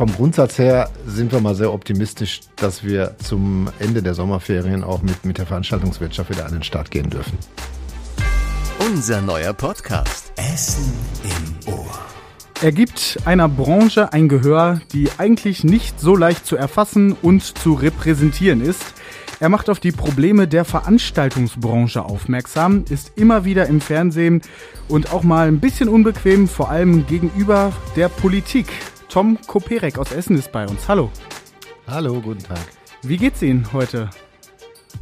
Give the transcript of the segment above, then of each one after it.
vom Grundsatz her sind wir mal sehr optimistisch, dass wir zum Ende der Sommerferien auch mit, mit der Veranstaltungswirtschaft wieder an den Start gehen dürfen. Unser neuer Podcast. Essen im Ohr. Er gibt einer Branche ein Gehör, die eigentlich nicht so leicht zu erfassen und zu repräsentieren ist. Er macht auf die Probleme der Veranstaltungsbranche aufmerksam, ist immer wieder im Fernsehen und auch mal ein bisschen unbequem, vor allem gegenüber der Politik. Tom Koperek aus Essen ist bei uns. Hallo. Hallo, guten Tag. Wie geht's Ihnen heute?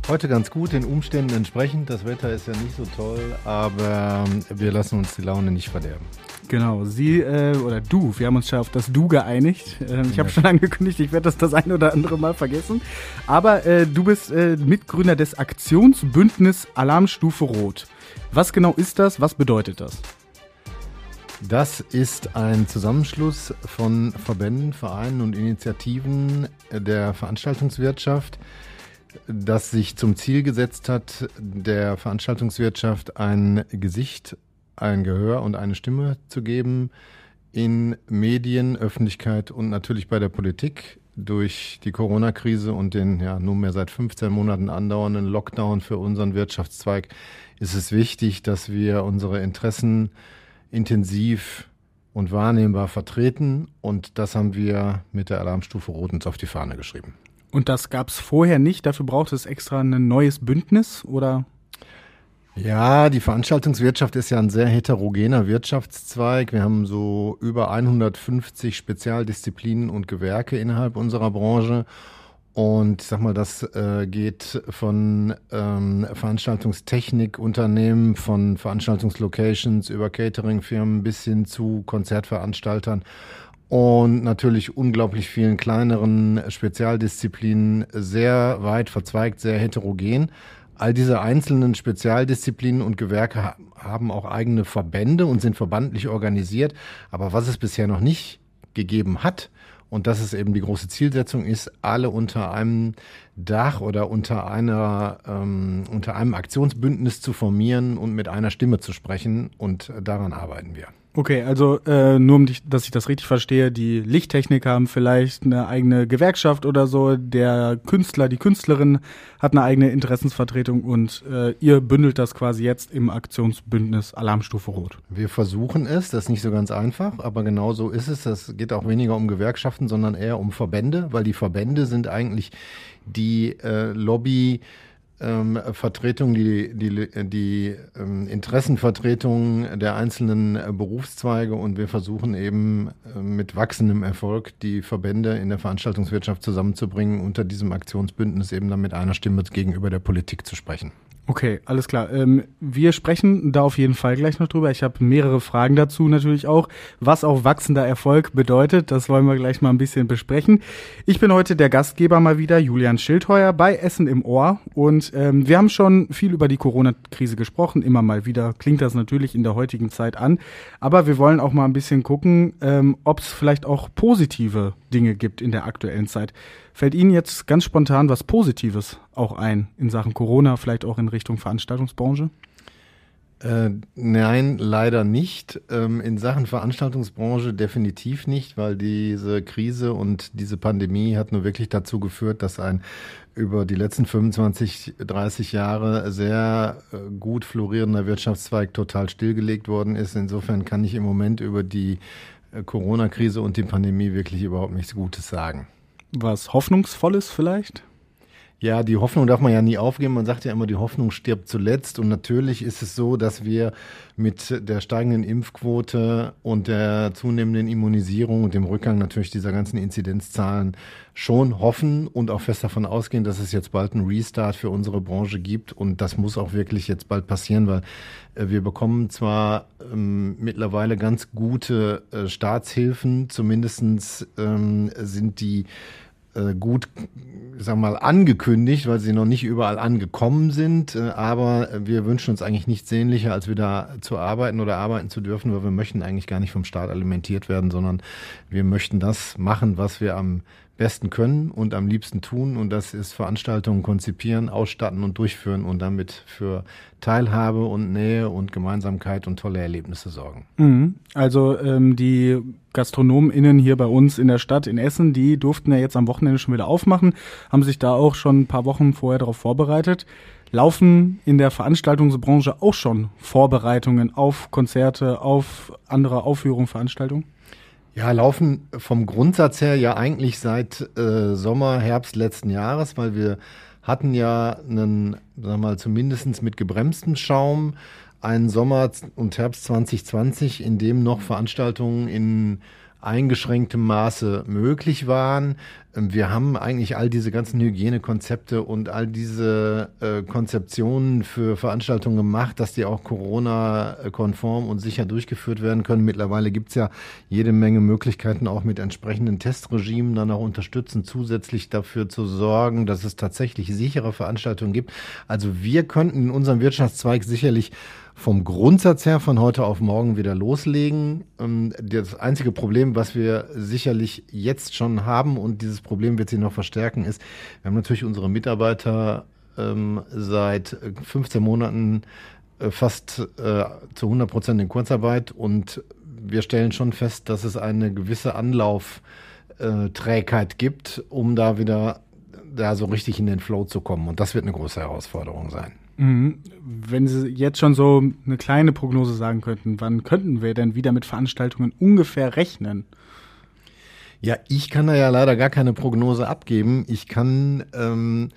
Heute ganz gut, den Umständen entsprechend. Das Wetter ist ja nicht so toll, aber wir lassen uns die Laune nicht verderben. Genau, Sie äh, oder du, wir haben uns schon auf das Du geeinigt. Ähm, ich habe schon angekündigt, ich werde das das ein oder andere Mal vergessen. Aber äh, du bist äh, Mitgründer des Aktionsbündnis Alarmstufe Rot. Was genau ist das? Was bedeutet das? Das ist ein Zusammenschluss von Verbänden, Vereinen und Initiativen der Veranstaltungswirtschaft, das sich zum Ziel gesetzt hat, der Veranstaltungswirtschaft ein Gesicht ein Gehör und eine Stimme zu geben in Medien, Öffentlichkeit und natürlich bei der Politik. Durch die Corona-Krise und den ja nunmehr seit 15 Monaten andauernden Lockdown für unseren Wirtschaftszweig ist es wichtig, dass wir unsere Interessen intensiv und wahrnehmbar vertreten. Und das haben wir mit der Alarmstufe Rot uns auf die Fahne geschrieben. Und das gab es vorher nicht? Dafür braucht es extra ein neues Bündnis oder? Ja, die Veranstaltungswirtschaft ist ja ein sehr heterogener Wirtschaftszweig. Wir haben so über 150 Spezialdisziplinen und Gewerke innerhalb unserer Branche. Und ich sag mal, das äh, geht von ähm, Veranstaltungstechnikunternehmen, von Veranstaltungslocations über Cateringfirmen bis hin zu Konzertveranstaltern und natürlich unglaublich vielen kleineren Spezialdisziplinen, sehr weit verzweigt, sehr heterogen. All diese einzelnen Spezialdisziplinen und Gewerke haben auch eigene Verbände und sind verbandlich organisiert. Aber was es bisher noch nicht gegeben hat, und das ist eben die große Zielsetzung ist, alle unter einem Dach oder unter einer ähm, unter einem Aktionsbündnis zu formieren und mit einer Stimme zu sprechen. Und daran arbeiten wir. Okay, also äh, nur um dich, dass ich das richtig verstehe, die Lichttechniker haben vielleicht eine eigene Gewerkschaft oder so, der Künstler, die Künstlerin hat eine eigene Interessensvertretung und äh, ihr bündelt das quasi jetzt im Aktionsbündnis Alarmstufe Rot. Wir versuchen es, das ist nicht so ganz einfach, aber genau so ist es. Das geht auch weniger um Gewerkschaften, sondern eher um Verbände, weil die Verbände sind eigentlich die äh, Lobby, ähm, Vertretung, die, die, die ähm, Interessenvertretung der einzelnen Berufszweige und wir versuchen eben äh, mit wachsendem Erfolg die Verbände in der Veranstaltungswirtschaft zusammenzubringen, unter diesem Aktionsbündnis eben dann mit einer Stimme gegenüber der Politik zu sprechen. Okay, alles klar. Ähm, wir sprechen da auf jeden Fall gleich noch drüber. Ich habe mehrere Fragen dazu natürlich auch, was auch wachsender Erfolg bedeutet. Das wollen wir gleich mal ein bisschen besprechen. Ich bin heute der Gastgeber mal wieder, Julian Schildheuer bei Essen im Ohr. Und ähm, wir haben schon viel über die Corona-Krise gesprochen. Immer mal wieder klingt das natürlich in der heutigen Zeit an. Aber wir wollen auch mal ein bisschen gucken, ähm, ob es vielleicht auch positive Dinge gibt in der aktuellen Zeit. Fällt Ihnen jetzt ganz spontan was Positives auch ein in Sachen Corona, vielleicht auch in Richtung Veranstaltungsbranche? Äh, nein, leider nicht. Ähm, in Sachen Veranstaltungsbranche definitiv nicht, weil diese Krise und diese Pandemie hat nur wirklich dazu geführt, dass ein über die letzten 25, 30 Jahre sehr äh, gut florierender Wirtschaftszweig total stillgelegt worden ist. Insofern kann ich im Moment über die äh, Corona-Krise und die Pandemie wirklich überhaupt nichts Gutes sagen was Hoffnungsvolles vielleicht? Ja, die Hoffnung darf man ja nie aufgeben. Man sagt ja immer, die Hoffnung stirbt zuletzt. Und natürlich ist es so, dass wir mit der steigenden Impfquote und der zunehmenden Immunisierung und dem Rückgang natürlich dieser ganzen Inzidenzzahlen schon hoffen und auch fest davon ausgehen, dass es jetzt bald einen Restart für unsere Branche gibt. Und das muss auch wirklich jetzt bald passieren, weil äh, wir bekommen zwar ähm, mittlerweile ganz gute äh, Staatshilfen, zumindestens ähm, sind die gut, sagen wir mal, angekündigt, weil sie noch nicht überall angekommen sind. Äh, aber wir wünschen uns eigentlich nichts sehnlicher, als wieder zu arbeiten oder arbeiten zu dürfen, weil wir möchten eigentlich gar nicht vom Staat alimentiert werden, sondern wir möchten das machen, was wir am besten können und am liebsten tun. Und das ist Veranstaltungen konzipieren, ausstatten und durchführen und damit für Teilhabe und Nähe und Gemeinsamkeit und tolle Erlebnisse sorgen. Mhm. Also ähm, die GastronomInnen hier bei uns in der Stadt in Essen, die durften ja jetzt am Wochenende schon wieder aufmachen, haben sich da auch schon ein paar Wochen vorher darauf vorbereitet. Laufen in der Veranstaltungsbranche auch schon Vorbereitungen auf Konzerte, auf andere Aufführungen, Veranstaltungen? Ja, laufen vom Grundsatz her ja eigentlich seit äh, Sommer, Herbst letzten Jahres, weil wir hatten ja einen, sagen wir mal, zumindest mit gebremstem Schaum einen Sommer und Herbst 2020, in dem noch Veranstaltungen in eingeschränktem Maße möglich waren. Wir haben eigentlich all diese ganzen Hygienekonzepte und all diese äh, Konzeptionen für Veranstaltungen gemacht, dass die auch Corona-konform und sicher durchgeführt werden können. Mittlerweile gibt's ja jede Menge Möglichkeiten, auch mit entsprechenden Testregimen dann auch unterstützen, zusätzlich dafür zu sorgen, dass es tatsächlich sichere Veranstaltungen gibt. Also wir könnten in unserem Wirtschaftszweig sicherlich vom Grundsatz her von heute auf morgen wieder loslegen. Ähm, das einzige Problem, was wir sicherlich jetzt schon haben und dieses Problem wird sich noch verstärken, ist, wir haben natürlich unsere Mitarbeiter ähm, seit 15 Monaten äh, fast äh, zu 100 Prozent in Kurzarbeit und wir stellen schon fest, dass es eine gewisse Anlaufträgheit gibt, um da wieder da so richtig in den Flow zu kommen. Und das wird eine große Herausforderung sein. Mhm. Wenn Sie jetzt schon so eine kleine Prognose sagen könnten, wann könnten wir denn wieder mit Veranstaltungen ungefähr rechnen? Ja, ich kann da ja leider gar keine Prognose abgeben. Ich kann ähm,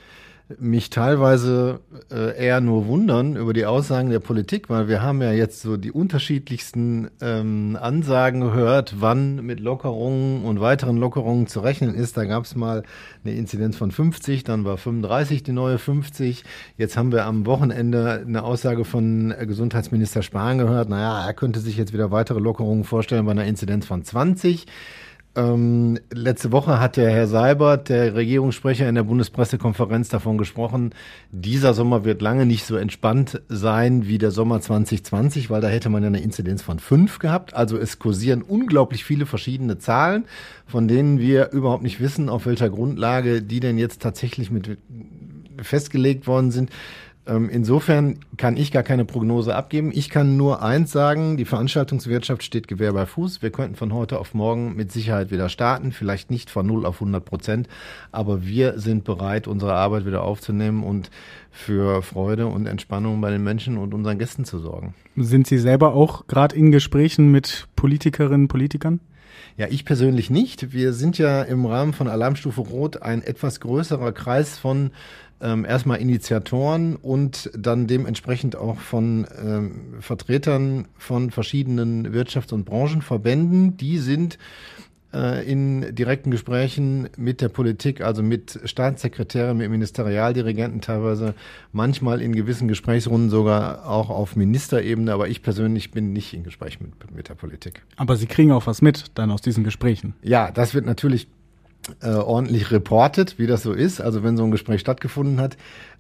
mich teilweise äh, eher nur wundern über die Aussagen der Politik, weil wir haben ja jetzt so die unterschiedlichsten ähm, Ansagen gehört, wann mit Lockerungen und weiteren Lockerungen zu rechnen ist. Da gab es mal eine Inzidenz von 50, dann war 35 die neue 50. Jetzt haben wir am Wochenende eine Aussage von Gesundheitsminister Spahn gehört. Naja, er könnte sich jetzt wieder weitere Lockerungen vorstellen bei einer Inzidenz von 20. Ähm, letzte Woche hat der Herr Seibert, der Regierungssprecher in der Bundespressekonferenz davon gesprochen, dieser Sommer wird lange nicht so entspannt sein wie der Sommer 2020, weil da hätte man ja eine Inzidenz von fünf gehabt. Also es kursieren unglaublich viele verschiedene Zahlen, von denen wir überhaupt nicht wissen, auf welcher Grundlage die denn jetzt tatsächlich mit festgelegt worden sind. Ähm, insofern kann ich gar keine Prognose abgeben. Ich kann nur eins sagen, die Veranstaltungswirtschaft steht Gewehr bei Fuß. Wir könnten von heute auf morgen mit Sicherheit wieder starten, vielleicht nicht von 0 auf 100 Prozent, aber wir sind bereit, unsere Arbeit wieder aufzunehmen und für Freude und Entspannung bei den Menschen und unseren Gästen zu sorgen. Sind Sie selber auch gerade in Gesprächen mit Politikerinnen, Politikern? Ja, ich persönlich nicht. Wir sind ja im Rahmen von Alarmstufe Rot ein etwas größerer Kreis von ähm, erstmal Initiatoren und dann dementsprechend auch von ähm, Vertretern von verschiedenen Wirtschafts- und Branchenverbänden. Die sind in direkten Gesprächen mit der Politik, also mit Staatssekretären, mit Ministerialdirigenten teilweise, manchmal in gewissen Gesprächsrunden sogar auch auf Ministerebene, aber ich persönlich bin nicht in Gespräch mit, mit der Politik. Aber Sie kriegen auch was mit dann aus diesen Gesprächen? Ja, das wird natürlich äh, ordentlich reportet, wie das so ist. Also wenn so ein Gespräch stattgefunden hat,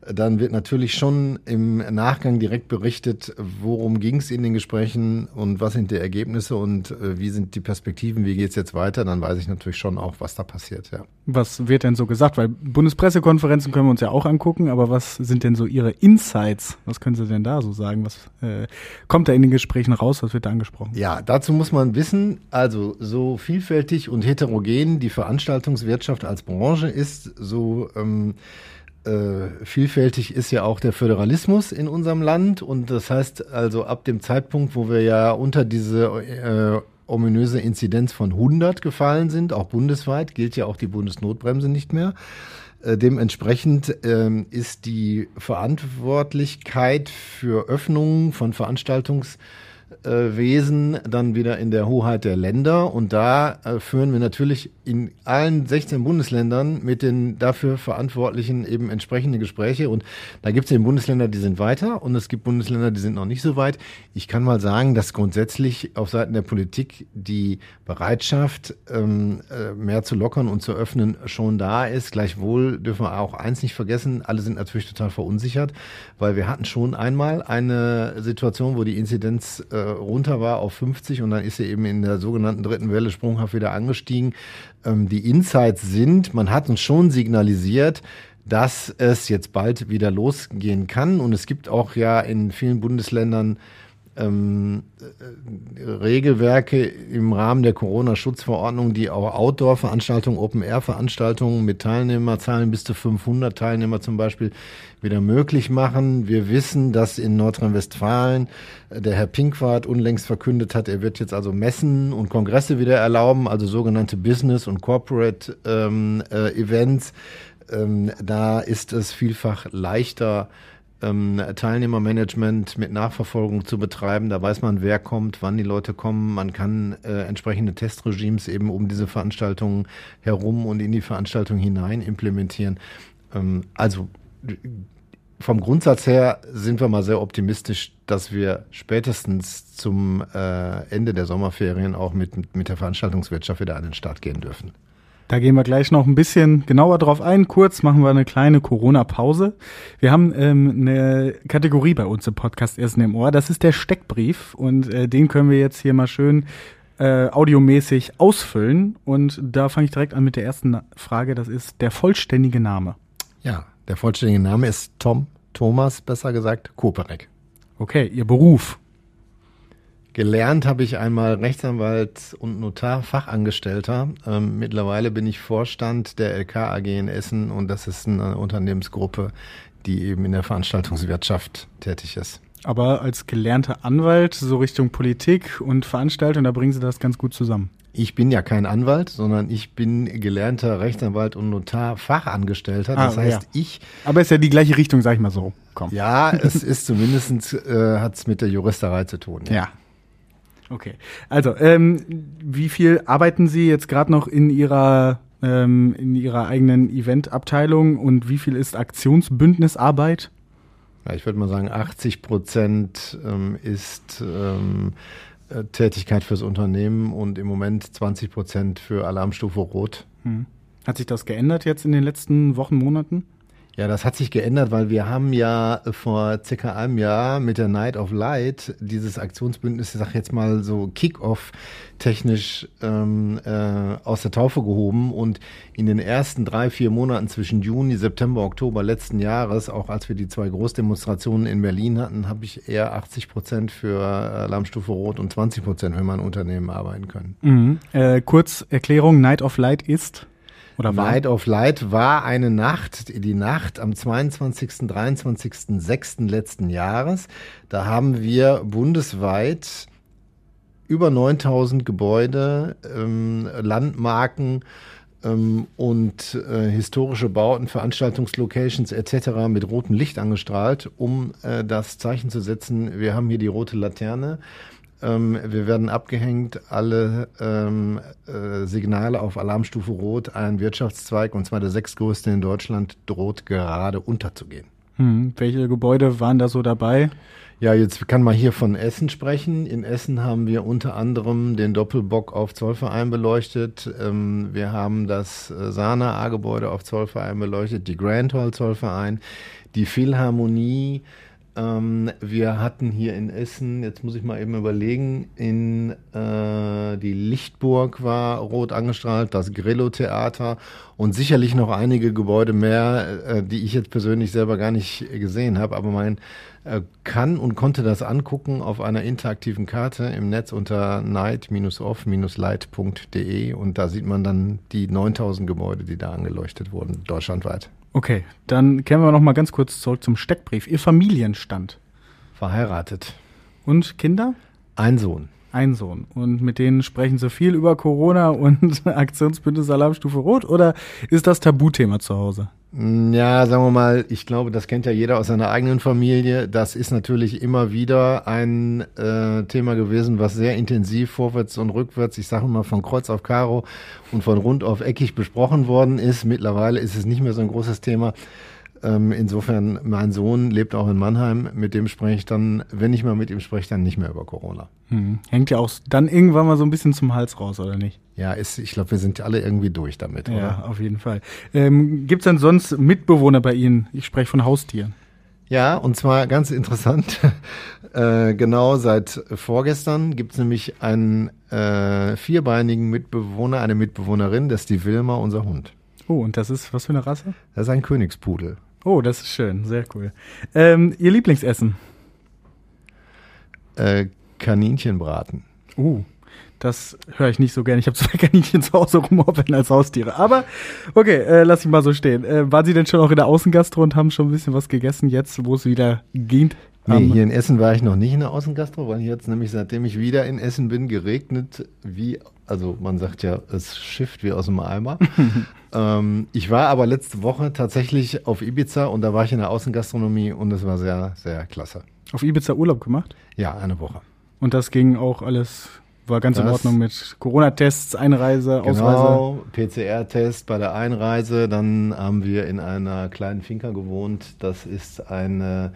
dann wird natürlich schon im Nachgang direkt berichtet, worum ging es in den Gesprächen und was sind die Ergebnisse und äh, wie sind die Perspektiven, wie geht es jetzt weiter. Dann weiß ich natürlich schon auch, was da passiert. Ja. Was wird denn so gesagt? Weil Bundespressekonferenzen können wir uns ja auch angucken, aber was sind denn so Ihre Insights? Was können Sie denn da so sagen? Was äh, kommt da in den Gesprächen raus? Was wird da angesprochen? Ja, dazu muss man wissen, also so vielfältig und heterogen die Veranstaltungswirtschaft als Branche ist, so ähm, äh, vielfältig ist ja auch der Föderalismus in unserem Land. Und das heißt also ab dem Zeitpunkt, wo wir ja unter diese äh, ominöse Inzidenz von 100 gefallen sind, auch bundesweit, gilt ja auch die Bundesnotbremse nicht mehr. Äh, dementsprechend ähm, ist die Verantwortlichkeit für Öffnungen von Veranstaltungs Wesen dann wieder in der Hoheit der Länder. Und da äh, führen wir natürlich in allen 16 Bundesländern mit den dafür Verantwortlichen eben entsprechende Gespräche. Und da gibt es eben Bundesländer, die sind weiter und es gibt Bundesländer, die sind noch nicht so weit. Ich kann mal sagen, dass grundsätzlich auf Seiten der Politik die Bereitschaft, ähm, äh, mehr zu lockern und zu öffnen, schon da ist. Gleichwohl dürfen wir auch eins nicht vergessen, alle sind natürlich total verunsichert, weil wir hatten schon einmal eine Situation, wo die Inzidenz äh, runter war auf 50 und dann ist sie eben in der sogenannten dritten Welle sprunghaft wieder angestiegen. Ähm, die Insights sind, man hat uns schon signalisiert, dass es jetzt bald wieder losgehen kann. Und es gibt auch ja in vielen Bundesländern ähm, äh, Regelwerke im Rahmen der Corona-Schutzverordnung, die auch Outdoor-Veranstaltungen, Open-Air-Veranstaltungen mit Teilnehmerzahlen bis zu 500 Teilnehmer zum Beispiel wieder möglich machen. Wir wissen, dass in Nordrhein-Westfalen äh, der Herr Pinkwart unlängst verkündet hat, er wird jetzt also Messen und Kongresse wieder erlauben, also sogenannte Business- und Corporate ähm, äh. Ähm, da ist es vielfach leichter, ähm, Teilnehmermanagement mit Nachverfolgung zu betreiben. Da weiß man, wer kommt, wann die Leute kommen. Man kann äh, entsprechende Testregimes eben um diese Veranstaltungen herum und in die Veranstaltung hinein implementieren. Ähm, also vom Grundsatz her sind wir mal sehr optimistisch, dass wir spätestens zum äh, Ende der Sommerferien auch mit, mit der Veranstaltungswirtschaft wieder an den Start gehen dürfen. Da gehen wir gleich noch ein bisschen genauer drauf ein. Kurz machen wir eine kleine Corona-Pause. Wir haben ähm, eine Kategorie bei uns im Podcast Essen im Ohr. Das ist der Steckbrief und äh, den können wir jetzt hier mal schön äh, audiomäßig ausfüllen. Und da fange ich direkt an mit der ersten Frage. Das ist der vollständige Name. Ja, der vollständige Name ist Tom Thomas, besser gesagt, Koperek. Okay, Ihr Beruf. Gelernt habe ich einmal Rechtsanwalt und Notar, Fachangestellter. Ähm, mittlerweile bin ich Vorstand der LK AG in Essen und das ist eine Unternehmensgruppe, die eben in der Veranstaltungswirtschaft tätig ist. Aber als gelernter Anwalt, so Richtung Politik und Veranstaltung, da bringen Sie das ganz gut zusammen. Ich bin ja kein Anwalt, sondern ich bin gelernter Rechtsanwalt und Notar, Fachangestellter. Das Ah, heißt, ja. ich Aber ist ja die gleiche Richtung, sag ich mal so. Komm. Ja, es ist zumindestens äh, hat es mit der Juristerei zu tun. Ja. Okay. Also, ähm, wie viel arbeiten Sie jetzt gerade noch in Ihrer ähm, in Ihrer eigenen Eventabteilung und wie viel ist Aktionsbündnisarbeit? Ja, ich würde mal sagen, 80 Prozent ähm, ist ähm, äh, Tätigkeit fürs Unternehmen und im Moment 20 Prozent für Alarmstufe Rot. Hm. Hat sich das geändert jetzt in den letzten Wochen, Monaten? Ja, das hat sich geändert, weil wir haben ja vor circa einem Jahr mit der Night of Light dieses Aktionsbündnis, ich sag jetzt mal so Kick-Off technisch ähm, äh, aus der Taufe gehoben und in den ersten drei, vier Monaten zwischen Juni, September, Oktober letzten Jahres, auch als wir die zwei Großdemonstrationen in Berlin hatten, habe ich eher 80 Prozent für Alarmstufe Rot und 20 Prozent für mein Unternehmen arbeiten können. Mhm. Äh, kurz Erklärung, Night of Light ist? Oder war? Night of Light war eine Nacht, die Nacht am 22., 23., 6. letzten Jahres. Da haben wir bundesweit über 9000 Gebäude, ähm, Landmarken ähm, und äh, historische Bauten, Veranstaltungslocations etc. mit rotem Licht angestrahlt, um äh, das Zeichen zu setzen, wir haben hier die rote Laterne. Ähm, wir werden abgehängt, alle ähm, äh, Signale auf Alarmstufe Rot, ein Wirtschaftszweig, und zwar der sechstgrößte in Deutschland, droht gerade unterzugehen. Hm. Welche Gebäude waren da so dabei? Ja, jetzt kann man hier von Essen sprechen. In Essen haben wir unter anderem den Doppelbock auf Zollverein beleuchtet. Ähm, wir haben das äh, Sana A-Gebäude auf Zollverein beleuchtet, die Grand Hall Zollverein, die Philharmonie. Ähm, wir hatten hier in Essen, jetzt muss ich mal eben überlegen, in äh, die Lichtburg war rot angestrahlt, das Grillo-Theater und sicherlich noch einige Gebäude mehr, äh, die ich jetzt persönlich selber gar nicht gesehen habe, aber man äh, kann und konnte das angucken auf einer interaktiven Karte im Netz unter night-off-light.de und da sieht man dann die 9000 Gebäude, die da angeleuchtet wurden, deutschlandweit. Okay, dann kehren wir noch mal ganz kurz zurück zum Steckbrief. Ihr Familienstand Verheiratet. und Kinder? Ein Sohn. Ein Sohn. Und mit denen sprechen Sie viel über Corona und Aktionsbündnis Alarmstufe Rot oder ist das Tabuthema zu Hause? Ja, sagen wir mal, ich glaube, das kennt ja jeder aus seiner eigenen Familie. Das ist natürlich immer wieder ein äh, Thema gewesen, was sehr intensiv vorwärts und rückwärts, ich sage mal von Kreuz auf Karo und von rund auf eckig besprochen worden ist. Mittlerweile ist es nicht mehr so ein großes Thema. Ähm, insofern, mein Sohn lebt auch in Mannheim, mit dem spreche ich dann, wenn ich mal mit ihm spreche, dann nicht mehr über Corona. Hm. Hängt ja auch dann irgendwann mal so ein bisschen zum Hals raus, oder nicht? Ja, ist, ich glaube, wir sind alle irgendwie durch damit, Ja, oder? auf jeden Fall. Ähm, Gibt es denn sonst Mitbewohner bei Ihnen? Ich spreche von Haustieren. Ja, und zwar ganz interessant. äh, genau seit vorgestern gibt es nämlich einen äh, vierbeinigen Mitbewohner, eine Mitbewohnerin, das ist die Wilma, unser Hund. Oh, und das ist was für eine Rasse? Das ist ein Königspudel. Oh, das ist schön, sehr cool. Ähm, Ihr Lieblingsessen? Äh, Kaninchenbraten. Uh, das höre ich nicht so gerne. Ich habe zwei Kaninchen zu Hause rumhoppeln als Haustiere. Aber okay, äh, lass ich mal so stehen. Äh, waren Sie denn schon auch in der Außengastro und haben schon ein bisschen was gegessen jetzt, wo es wieder ging? Nee, hier in Essen war ich noch nicht in der Außengastro, weil hier jetzt nämlich, seitdem ich wieder in Essen bin, geregnet wie, also man sagt ja, es schifft wie aus dem Eimer. ähm, ich war aber letzte Woche tatsächlich auf Ibiza und da war ich in der Außengastronomie und es war sehr, sehr klasse. Auf Ibiza Urlaub gemacht? Ja, eine Woche. Und das ging auch alles, war ganz das, in Ordnung mit Corona-Tests, Einreise, genau, Ausreise? Genau, PCR-Test bei der Einreise. Dann haben wir in einer kleinen Finca gewohnt. Das ist eine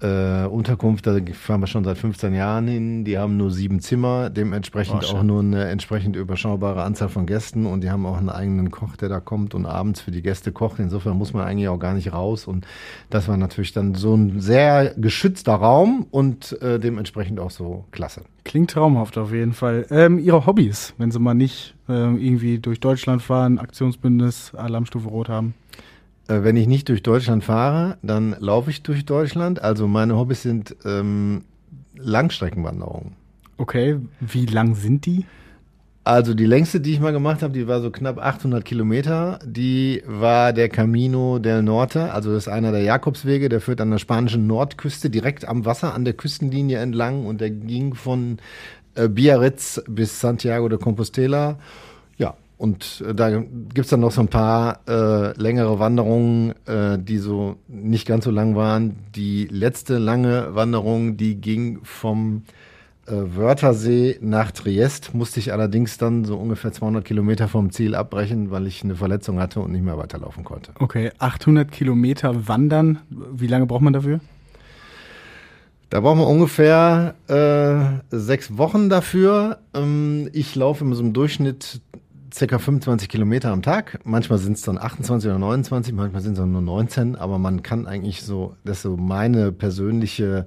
äh, Unterkunft, da fahren wir schon seit 15 Jahren hin. Die haben nur sieben Zimmer, dementsprechend oh, auch nur eine entsprechend überschaubare Anzahl von Gästen und die haben auch einen eigenen Koch, der da kommt und abends für die Gäste kocht. Insofern muss man eigentlich auch gar nicht raus und das war natürlich dann so ein sehr geschützter Raum und äh, dementsprechend auch so klasse. Klingt traumhaft auf jeden Fall. Ähm, Ihre Hobbys, wenn Sie mal nicht äh, irgendwie durch Deutschland fahren, Aktionsbündnis, Alarmstufe Rot haben? Äh, wenn ich nicht durch Deutschland fahre, dann laufe ich durch Deutschland. Also meine Hobbys sind ähm, Langstreckenwanderungen. Okay, wie lang sind die? Also die längste, die ich mal gemacht habe, die war so knapp 800 Kilometer. Die war der Camino del Norte, also das ist einer der Jakobswege, der führt an der spanischen Nordküste direkt am Wasser an der Küstenlinie entlang und der ging von äh, Biarritz bis Santiago de Compostela. Und äh, da gibt's dann noch so ein paar äh, längere Wanderungen, äh, die so nicht ganz so lang waren. Die letzte lange Wanderung, die ging vom äh, Wörthersee nach Triest, musste ich allerdings dann so ungefähr 200 Kilometer vom Ziel abbrechen, weil ich eine Verletzung hatte und nicht mehr weiterlaufen konnte. Okay, 800 Kilometer wandern, wie lange braucht man dafür? Da brauchen wir ungefähr äh, sechs Wochen dafür. Ähm, ich laufe in so einem Durchschnitt circa 25 Kilometer am Tag. Manchmal sind es dann 28 oder 29, manchmal sind es nur 19, aber man kann eigentlich so, das ist so meine persönliche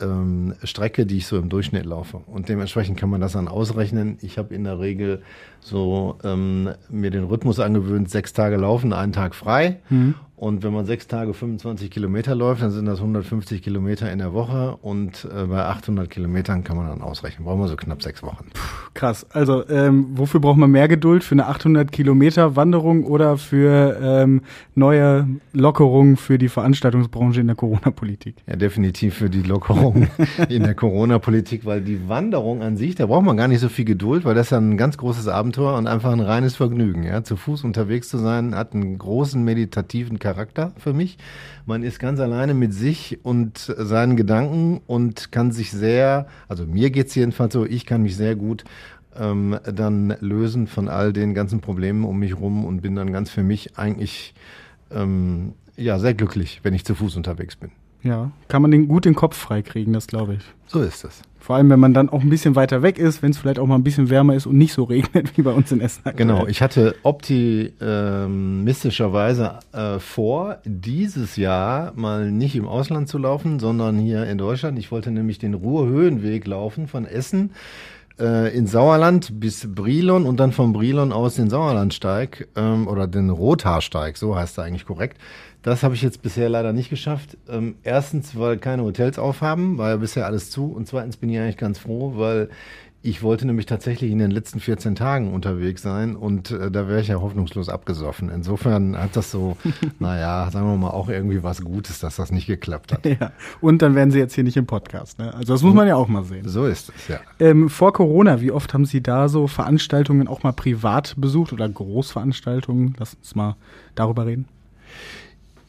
ähm, Strecke, die ich so im Durchschnitt laufe. Und dementsprechend kann man das dann ausrechnen. Ich habe in der Regel so ähm, mir den Rhythmus angewöhnt, sechs Tage laufen, einen Tag frei. Mhm. Und wenn man sechs Tage 25 Kilometer läuft, dann sind das 150 Kilometer in der Woche. Und äh, bei 800 Kilometern kann man dann ausrechnen. Brauchen wir so knapp sechs Wochen. Puh, krass. Also ähm, wofür braucht man mehr Geduld? Für eine 800 Kilometer Wanderung oder für ähm, neue Lockerungen für die Veranstaltungsbranche in der Corona-Politik? Ja, definitiv für die Lockerung in der Corona-Politik, weil die Wanderung an sich, da braucht man gar nicht so viel Geduld, weil das ist ja ein ganz großes Abenteuer und einfach ein reines Vergnügen. Ja? Zu Fuß unterwegs zu sein, hat einen großen meditativen Charakter. Charakter für mich. Man ist ganz alleine mit sich und seinen Gedanken und kann sich sehr, also mir geht es jedenfalls so, ich kann mich sehr gut ähm, dann lösen von all den ganzen Problemen um mich rum und bin dann ganz für mich eigentlich ähm, ja sehr glücklich, wenn ich zu Fuß unterwegs bin. Ja, kann man den gut den Kopf freikriegen, das glaube ich. So ist es. Vor allem, wenn man dann auch ein bisschen weiter weg ist, wenn es vielleicht auch mal ein bisschen wärmer ist und nicht so regnet wie bei uns in Essen. Genau, ich hatte optimistischerweise äh, vor, dieses Jahr mal nicht im Ausland zu laufen, sondern hier in Deutschland. Ich wollte nämlich den Ruhrhöhenweg laufen von Essen äh, in Sauerland bis Brilon und dann von Brilon aus den Sauerlandsteig ähm, oder den Rothaarsteig, so heißt er eigentlich korrekt. Das habe ich jetzt bisher leider nicht geschafft. Ähm, erstens, weil keine Hotels aufhaben, war ja bisher alles zu. Und zweitens bin ich eigentlich ganz froh, weil ich wollte nämlich tatsächlich in den letzten 14 Tagen unterwegs sein und äh, da wäre ich ja hoffnungslos abgesoffen. Insofern hat das so, naja, sagen wir mal, auch irgendwie was Gutes, dass das nicht geklappt hat. Ja, und dann wären Sie jetzt hier nicht im Podcast. Ne? Also das muss man ja auch mal sehen. So ist es, ja. Ähm, vor Corona, wie oft haben Sie da so Veranstaltungen auch mal privat besucht oder Großveranstaltungen? Lass uns mal darüber reden.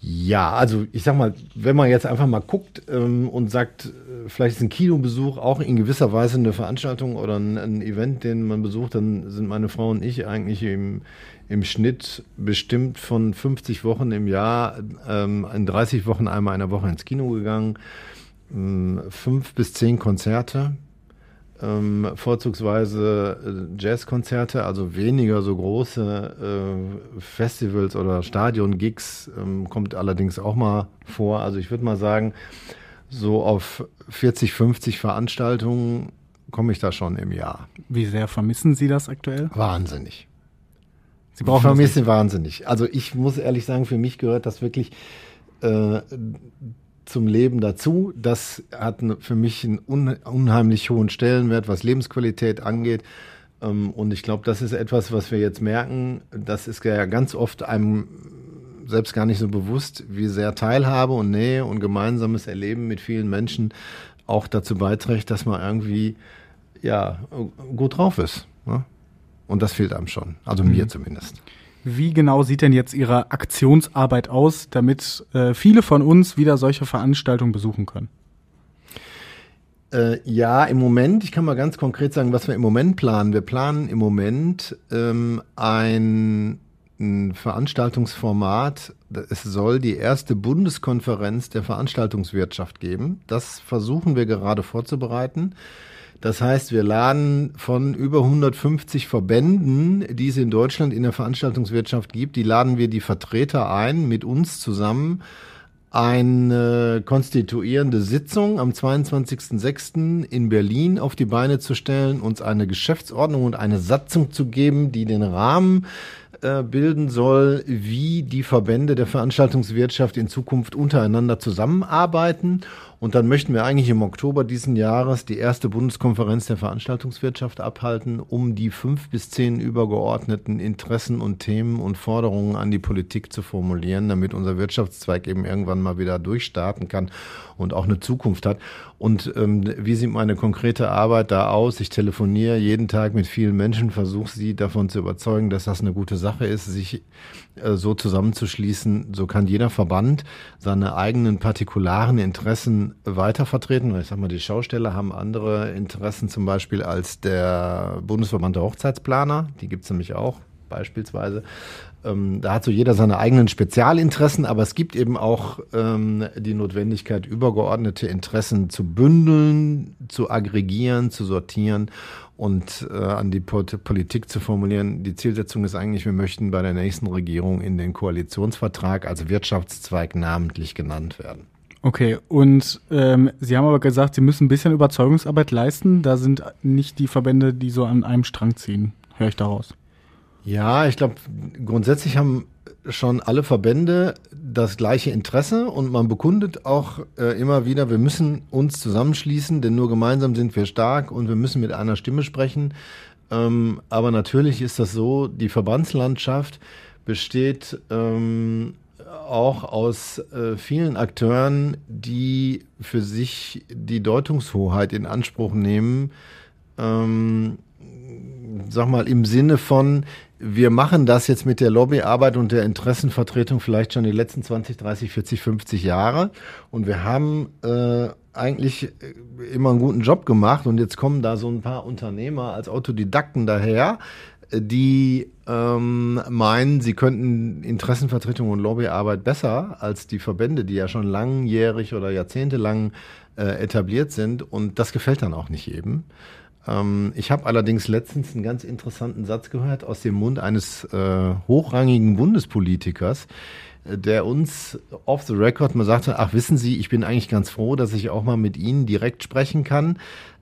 Ja, also ich sag mal, wenn man jetzt einfach mal guckt ähm, und sagt, äh, vielleicht ist ein Kinobesuch auch in gewisser Weise eine Veranstaltung oder ein, ein, Event, den man besucht, dann sind meine Frau und ich eigentlich im, im Schnitt bestimmt von 50 Wochen im Jahr ähm, in 30 Wochen einmal in der Woche ins Kino gegangen, ähm, fünf bis zehn Konzerte ähm, vorzugsweise äh, Jazzkonzerte, also weniger so große äh, Festivals oder Stadion-Gigs, ähm, kommt allerdings auch mal vor. Also ich würde mal sagen, so auf 40, 50 Veranstaltungen komme ich da schon im Jahr. Wie sehr vermissen Sie das aktuell? Wahnsinnig. Sie brauchen vermissen wahnsinnig. Also ich muss ehrlich sagen, für mich gehört das wirklich äh, zum Leben dazu. Das hat für mich einen unheimlich hohen Stellenwert, was Lebensqualität angeht. Ähm, und ich glaube, das ist etwas, was wir jetzt merken. Das ist ja ganz oft einem selbst gar nicht so bewusst, wie sehr Teilhabe und Nähe und gemeinsames Erleben mit vielen Menschen auch dazu beiträgt, dass man irgendwie ja gut drauf ist. Ne? Und das fehlt einem schon. Also mhm. mir zumindest. Wie genau sieht denn jetzt Ihre Aktionsarbeit aus, damit äh, viele von uns wieder solche Veranstaltungen besuchen können? Äh, ja, im Moment, ich kann mal ganz konkret sagen, was wir im Moment planen. Wir planen im Moment ähm, ein, ein Veranstaltungsformat. Es soll die erste Bundeskonferenz der Veranstaltungswirtschaft geben. Das versuchen wir gerade vorzubereiten. Das heißt, wir laden von über 150 Verbänden, die es in Deutschland in der Veranstaltungswirtschaft gibt, die laden wir die Vertreter ein, mit uns zusammen eine konstituierende Sitzung am 22.06. in Berlin auf die Beine zu stellen, uns eine Geschäftsordnung und eine Satzung zu geben, die den Rahmen äh, bilden soll, wie die Verbände der Veranstaltungswirtschaft in Zukunft untereinander zusammenarbeiten und dann möchten wir eigentlich im Oktober diesen Jahres die erste Bundeskonferenz der Veranstaltungswirtschaft abhalten, um die fünf bis zehn übergeordneten Interessen und Themen und Forderungen an die Politik zu formulieren, damit unser Wirtschaftszweig eben irgendwann mal wieder durchstarten kann und auch eine Zukunft hat. Und ähm, wie sieht meine konkrete Arbeit da aus? Ich telefoniere jeden Tag mit vielen Menschen, versuche sie davon zu überzeugen, dass das eine gute Sache ist, sich äh, so zusammenzuschließen. So kann jeder Verband seine eigenen partikularen Interessen weiter vertreten. Ich sag mal, die Schausteller haben andere Interessen zum Beispiel als der Bundesverband der Hochzeitsplaner. Die gibt's nämlich auch beispielsweise. Ähm, da hat so jeder seine eigenen Spezialinteressen, aber es gibt eben auch ähm, die Notwendigkeit, übergeordnete Interessen zu bündeln, zu aggregieren, zu sortieren und äh, an die Politik zu formulieren. Die Zielsetzung ist eigentlich, wir möchten bei der nächsten Regierung in den Koalitionsvertrag als Wirtschaftszweig namentlich genannt werden. Okay, und ähm, Sie haben aber gesagt, Sie müssen ein bisschen Überzeugungsarbeit leisten. Da sind nicht die Verbände, die so an einem Strang ziehen, höre ich daraus. Ja, ich glaube, grundsätzlich haben schon alle Verbände das gleiche Interesse und man bekundet auch äh, immer wieder, wir müssen uns zusammenschließen, denn nur gemeinsam sind wir stark und wir müssen mit einer Stimme sprechen. Ähm, aber natürlich ist das so, die Verbandslandschaft besteht ähm, auch aus äh, vielen Akteuren, die für sich die Deutungshoheit in Anspruch nehmen. Ähm, sag mal, im Sinne von, wir machen das jetzt mit der Lobbyarbeit und der Interessenvertretung vielleicht schon die letzten 20, 30, 40, 50 Jahre. Und wir haben äh, eigentlich äh, immer einen guten Job gemacht. Und jetzt kommen da so ein paar Unternehmer als Autodidakten daher, die ähm, meinen, sie könnten Interessenvertretung und Lobbyarbeit besser als die Verbände, die ja schon langjährig oder jahrzehntelang äh, etabliert sind. Und das gefällt dann auch nicht jedem. Ähm, ich habe allerdings letztens einen ganz interessanten Satz gehört aus dem Mund eines äh, hochrangigen Bundespolitikers, äh, der uns off the record mal sagte, ach wissen Sie, ich bin eigentlich ganz froh, dass ich auch mal mit Ihnen direkt sprechen kann,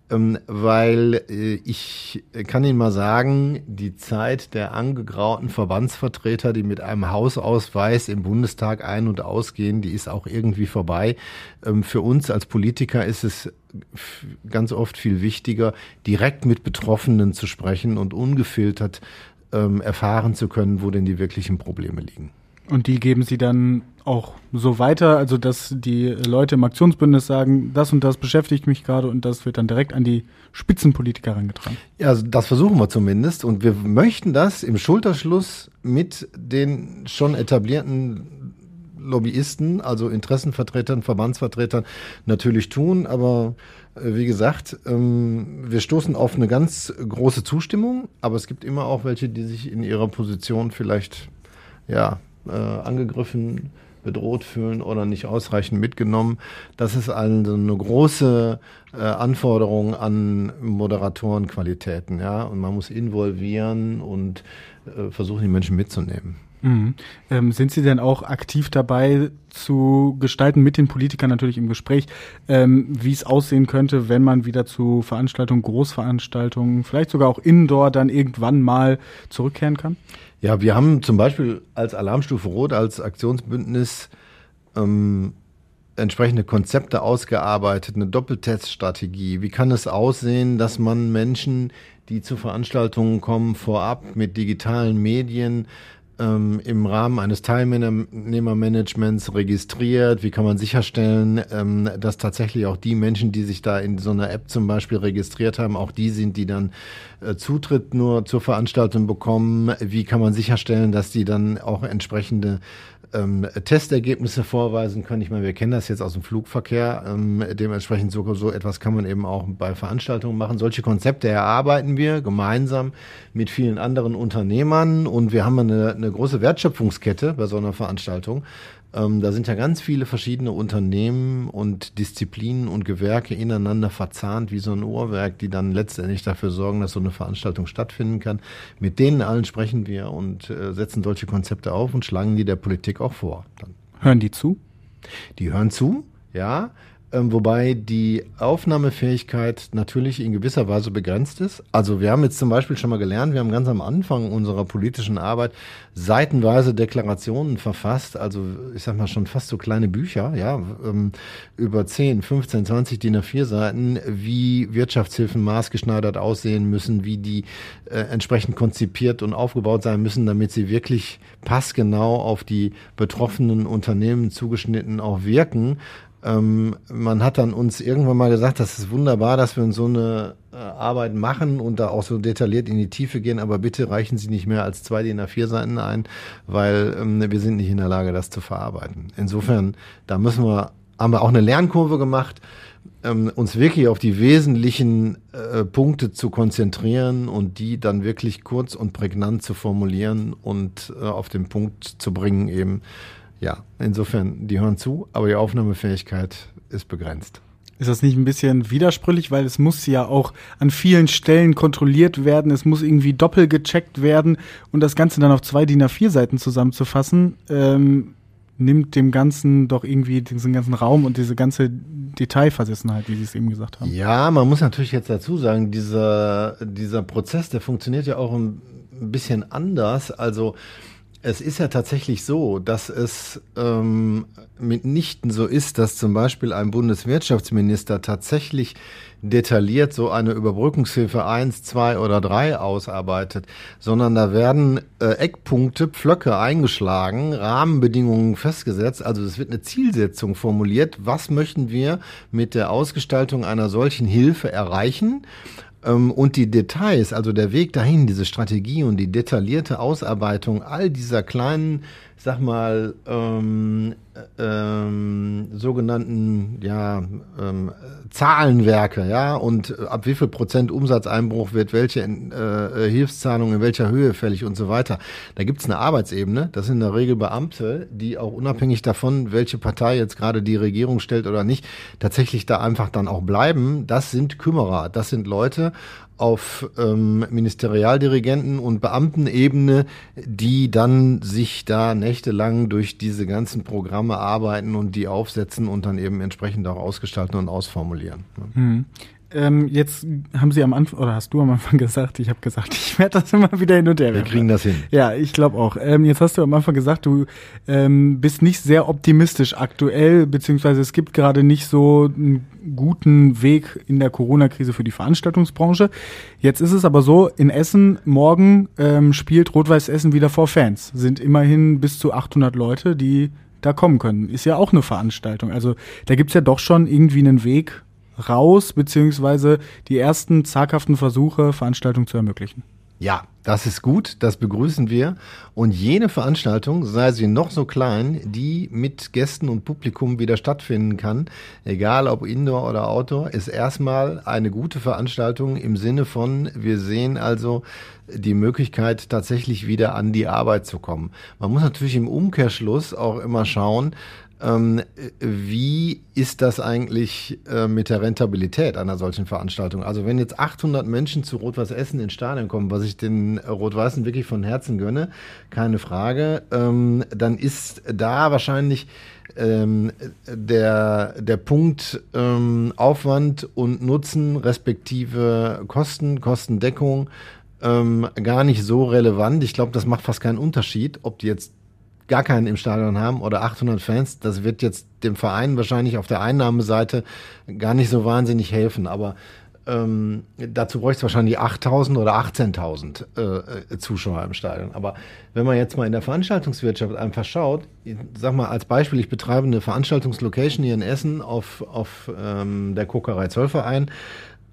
weil äh, ich kann Ihnen mal sagen, die Zeit der angegrauten Verbandsvertreter, die mit einem Hausausweis im Bundestag ein- und ausgehen, die ist auch irgendwie vorbei. Ähm, für uns als Politiker ist es ganz oft viel wichtiger, direkt mit Betroffenen zu sprechen und ungefiltert ähm, erfahren zu können, wo denn die wirklichen Probleme liegen. Und die geben Sie dann auch so weiter, also dass die Leute im Aktionsbündnis sagen, das und das beschäftigt mich gerade und das wird dann direkt an die Spitzenpolitiker herangetragen. Ja, also das versuchen wir zumindest und wir möchten das im Schulterschluss mit den schon etablierten Lobbyisten, also Interessenvertretern, Verbandsvertretern natürlich tun, aber äh, wie gesagt, ähm, wir stoßen auf eine ganz große Zustimmung, aber es gibt immer auch welche, die sich in ihrer Position vielleicht ja, äh, angegriffen bedroht fühlen oder nicht ausreichend mitgenommen. Das ist also eine große äh, Anforderung an Moderatorenqualitäten, ja. Und man muss involvieren und äh, versuchen, die Menschen mitzunehmen. Mhm. Ähm, sind Sie denn auch aktiv dabei zu gestalten mit den Politikern natürlich im Gespräch, ähm, wie es aussehen könnte, wenn man wieder zu Veranstaltungen, Großveranstaltungen, vielleicht sogar auch indoor dann irgendwann mal zurückkehren kann? Ja, wir haben zum Beispiel als Alarmstufe Rot, als Aktionsbündnis ähm, entsprechende Konzepte ausgearbeitet, eine Doppelteststrategie. Wie kann es aussehen, dass man Menschen, die zu Veranstaltungen kommen, vorab mit digitalen Medien ähm, im Rahmen eines Teilnehmermanagements registriert? Wie kann man sicherstellen, ähm, dass tatsächlich auch die Menschen, die sich da in so einer App zum Beispiel registriert haben, auch die sind, die dann äh, Zutritt nur zur Veranstaltung bekommen? Wie kann man sicherstellen, dass die dann auch entsprechende ähm, Testergebnisse vorweisen können. Ich meine, wir kennen das jetzt aus dem Flugverkehr. Ähm, dementsprechend so, so etwas kann man eben auch bei Veranstaltungen machen. Solche Konzepte erarbeiten wir gemeinsam mit vielen anderen Unternehmern und wir haben eine, eine große Wertschöpfungskette bei so einer Veranstaltung. Ähm, da sind ja ganz viele verschiedene Unternehmen und Disziplinen und Gewerke ineinander verzahnt wie so ein Uhrwerk, die dann letztendlich dafür sorgen, dass so eine Veranstaltung stattfinden kann. Mit denen allen sprechen wir und äh, setzen solche Konzepte auf und schlagen die der Politik auch vor. Dann. Hören die zu? Die hören zu, ja. Ähm, wobei die Aufnahmefähigkeit natürlich in gewisser Weise begrenzt ist. Also wir haben jetzt zum Beispiel schon mal gelernt, wir haben ganz am Anfang unserer politischen Arbeit seitenweise Deklarationen verfasst, also ich sag mal schon fast so kleine Bücher, ja, ähm, über 10, 15, 20 DIN A4 Seiten, wie Wirtschaftshilfen maßgeschneidert aussehen müssen, wie die äh, entsprechend konzipiert und aufgebaut sein müssen, damit sie wirklich passgenau auf die betroffenen Unternehmen zugeschnitten auch wirken. Ähm, man hat dann uns irgendwann mal gesagt, das ist wunderbar, dass wir so eine äh, Arbeit machen und da auch so detailliert in die Tiefe gehen, aber bitte reichen Sie nicht mehr als zwei DIN A4 Seiten ein, weil ähm, wir sind nicht in der Lage, das zu verarbeiten. Insofern, da müssen wir, haben wir auch eine Lernkurve gemacht, ähm, uns wirklich auf die wesentlichen äh, Punkte zu konzentrieren und die dann wirklich kurz und prägnant zu formulieren und äh, auf den Punkt zu bringen eben, ja, insofern, die hören zu, aber die Aufnahmefähigkeit ist begrenzt. Ist das nicht ein bisschen widersprüchlich, weil es muss ja auch an vielen Stellen kontrolliert werden, es muss irgendwie doppelt gecheckt werden und das Ganze dann auf zwei DIN A4 Seiten zusammenzufassen, ähm, nimmt dem Ganzen doch irgendwie diesen ganzen Raum und diese ganze Detailversessenheit, wie Sie es eben gesagt haben. Ja, man muss natürlich jetzt dazu sagen, dieser, dieser Prozess, der funktioniert ja auch ein bisschen anders. Also es ist ja tatsächlich so, dass es ähm, mitnichten so ist, dass zum Beispiel ein Bundeswirtschaftsminister tatsächlich detailliert so eine Überbrückungshilfe eins, zwei oder drei ausarbeitet, sondern da werden äh, Eckpunkte, Pflöcke eingeschlagen, Rahmenbedingungen festgesetzt. Also es wird eine Zielsetzung formuliert. Was möchten wir mit der Ausgestaltung einer solchen Hilfe erreichen? Ähm, und die Details, also der Weg dahin, diese Strategie und die detaillierte Ausarbeitung all dieser kleinen, sag mal, ähm, ähm, sogenannten ja, ähm, Zahlenwerke, ja, und ab wie viel Prozent Umsatzeinbruch wird welche äh, Hilfszahlung in welcher Höhe fällig und so weiter. Da gibt's eine Arbeitsebene, das sind in der Regel Beamte, die auch unabhängig davon, welche Partei jetzt gerade die Regierung stellt oder nicht, tatsächlich da einfach dann auch bleiben. Das sind Kümmerer, das sind Leute, auf ähm, Ministerialdirigenten und Beamtenebene, die dann sich da nächtelang durch diese ganzen Programme arbeiten und die aufsetzen und dann eben entsprechend auch ausgestalten und ausformulieren. Mhm. Ähm, jetzt haben Sie am Anfang, oder hast du am Anfang gesagt, ich habe gesagt, ich werde das immer wieder hin und her. Wir kriegen das hin. Ja, ich glaube auch. Ähm, jetzt hast du am Anfang gesagt, du ähm, bist nicht sehr optimistisch aktuell, beziehungsweise es gibt gerade nicht so einen guten Weg in der Corona-Krise für die Veranstaltungsbranche. Jetzt ist es aber so, in Essen morgen ähm, spielt Rot-Weiß Essen wieder vor Fans. Sind immerhin bis zu 800 Leute, die da kommen können. Ist ja auch eine Veranstaltung. Also da gibt's ja doch schon irgendwie einen Weg, raus, beziehungsweise die ersten zaghaften Versuche, Veranstaltungen zu ermöglichen. Ja, das ist gut, das begrüßen wir. Und jene Veranstaltung, sei sie noch so klein, die mit Gästen und Publikum wieder stattfinden kann, egal ob Indoor oder Outdoor, ist erstmal eine gute Veranstaltung im Sinne von, wir sehen also die Möglichkeit, tatsächlich wieder an die Arbeit zu kommen. Man muss natürlich im Umkehrschluss auch immer schauen, ähm, wie ist das eigentlich äh, mit der Rentabilität einer solchen Veranstaltung? Also wenn jetzt 800 Menschen zu Rot-Weiß Essen ins Stadion kommen, was ich den Rot-Weißen wirklich von Herzen gönne, keine Frage, ähm, dann ist da wahrscheinlich ähm, der, der Punkt ähm, Aufwand und Nutzen respektive Kosten, Kostendeckung ähm, gar nicht so relevant. Ich glaube, das macht fast keinen Unterschied, ob die jetzt gar keinen im Stadion haben oder 800 Fans, das wird jetzt dem Verein wahrscheinlich auf der Einnahmeseite gar nicht so wahnsinnig helfen. Aber ähm, dazu bräuchte es wahrscheinlich 8.000 oder 18.000 äh, äh, Zuschauer im Stadion. Aber wenn man jetzt mal in der Veranstaltungswirtschaft einfach schaut, sag mal als Beispiel, ich betreibe eine Veranstaltungslocation hier in Essen auf, auf ähm, der Kokerei Zollverein.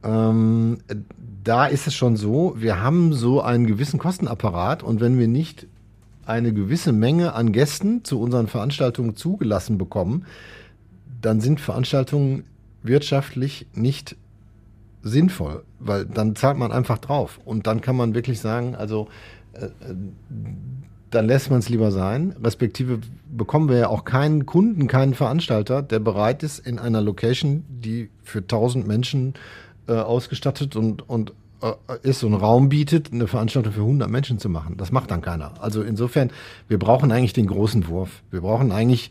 Ähm, da ist es schon so, wir haben so einen gewissen Kostenapparat und wenn wir nicht eine gewisse Menge an Gästen zu unseren Veranstaltungen zugelassen bekommen, dann sind Veranstaltungen wirtschaftlich nicht sinnvoll, weil dann zahlt man einfach drauf und dann kann man wirklich sagen, also äh, dann lässt man es lieber sein. Respektive bekommen wir ja auch keinen Kunden, keinen Veranstalter, der bereit ist, in einer Location, die für 1000 Menschen äh, ausgestattet und, und äh, ist, so einen Raum bietet, eine Veranstaltung für 100 Menschen zu machen. Das macht dann keiner. Also insofern, wir brauchen eigentlich den großen Wurf. Wir brauchen eigentlich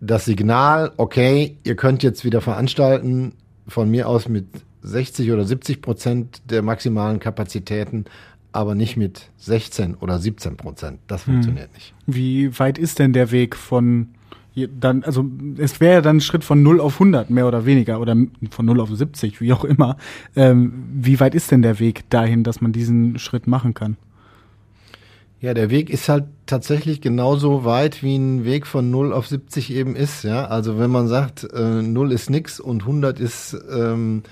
das Signal, okay, ihr könnt jetzt wieder veranstalten, von mir aus mit 60 oder 70 Prozent der maximalen Kapazitäten, aber nicht mit 16 oder 17 Prozent. Das hm. funktioniert hm. nicht. Wie weit ist denn der Weg von dann, also es wäre ja dann ein Schritt von 0 auf 100 mehr oder weniger oder von 0 auf 70, wie auch immer. Ähm, wie weit ist denn der Weg dahin, dass man diesen Schritt machen kann? Ja, der Weg ist halt tatsächlich genauso weit, wie ein Weg von 0 auf 70 eben ist. Ja, also wenn man sagt, äh, 0 ist nix und 100 ist, ähm,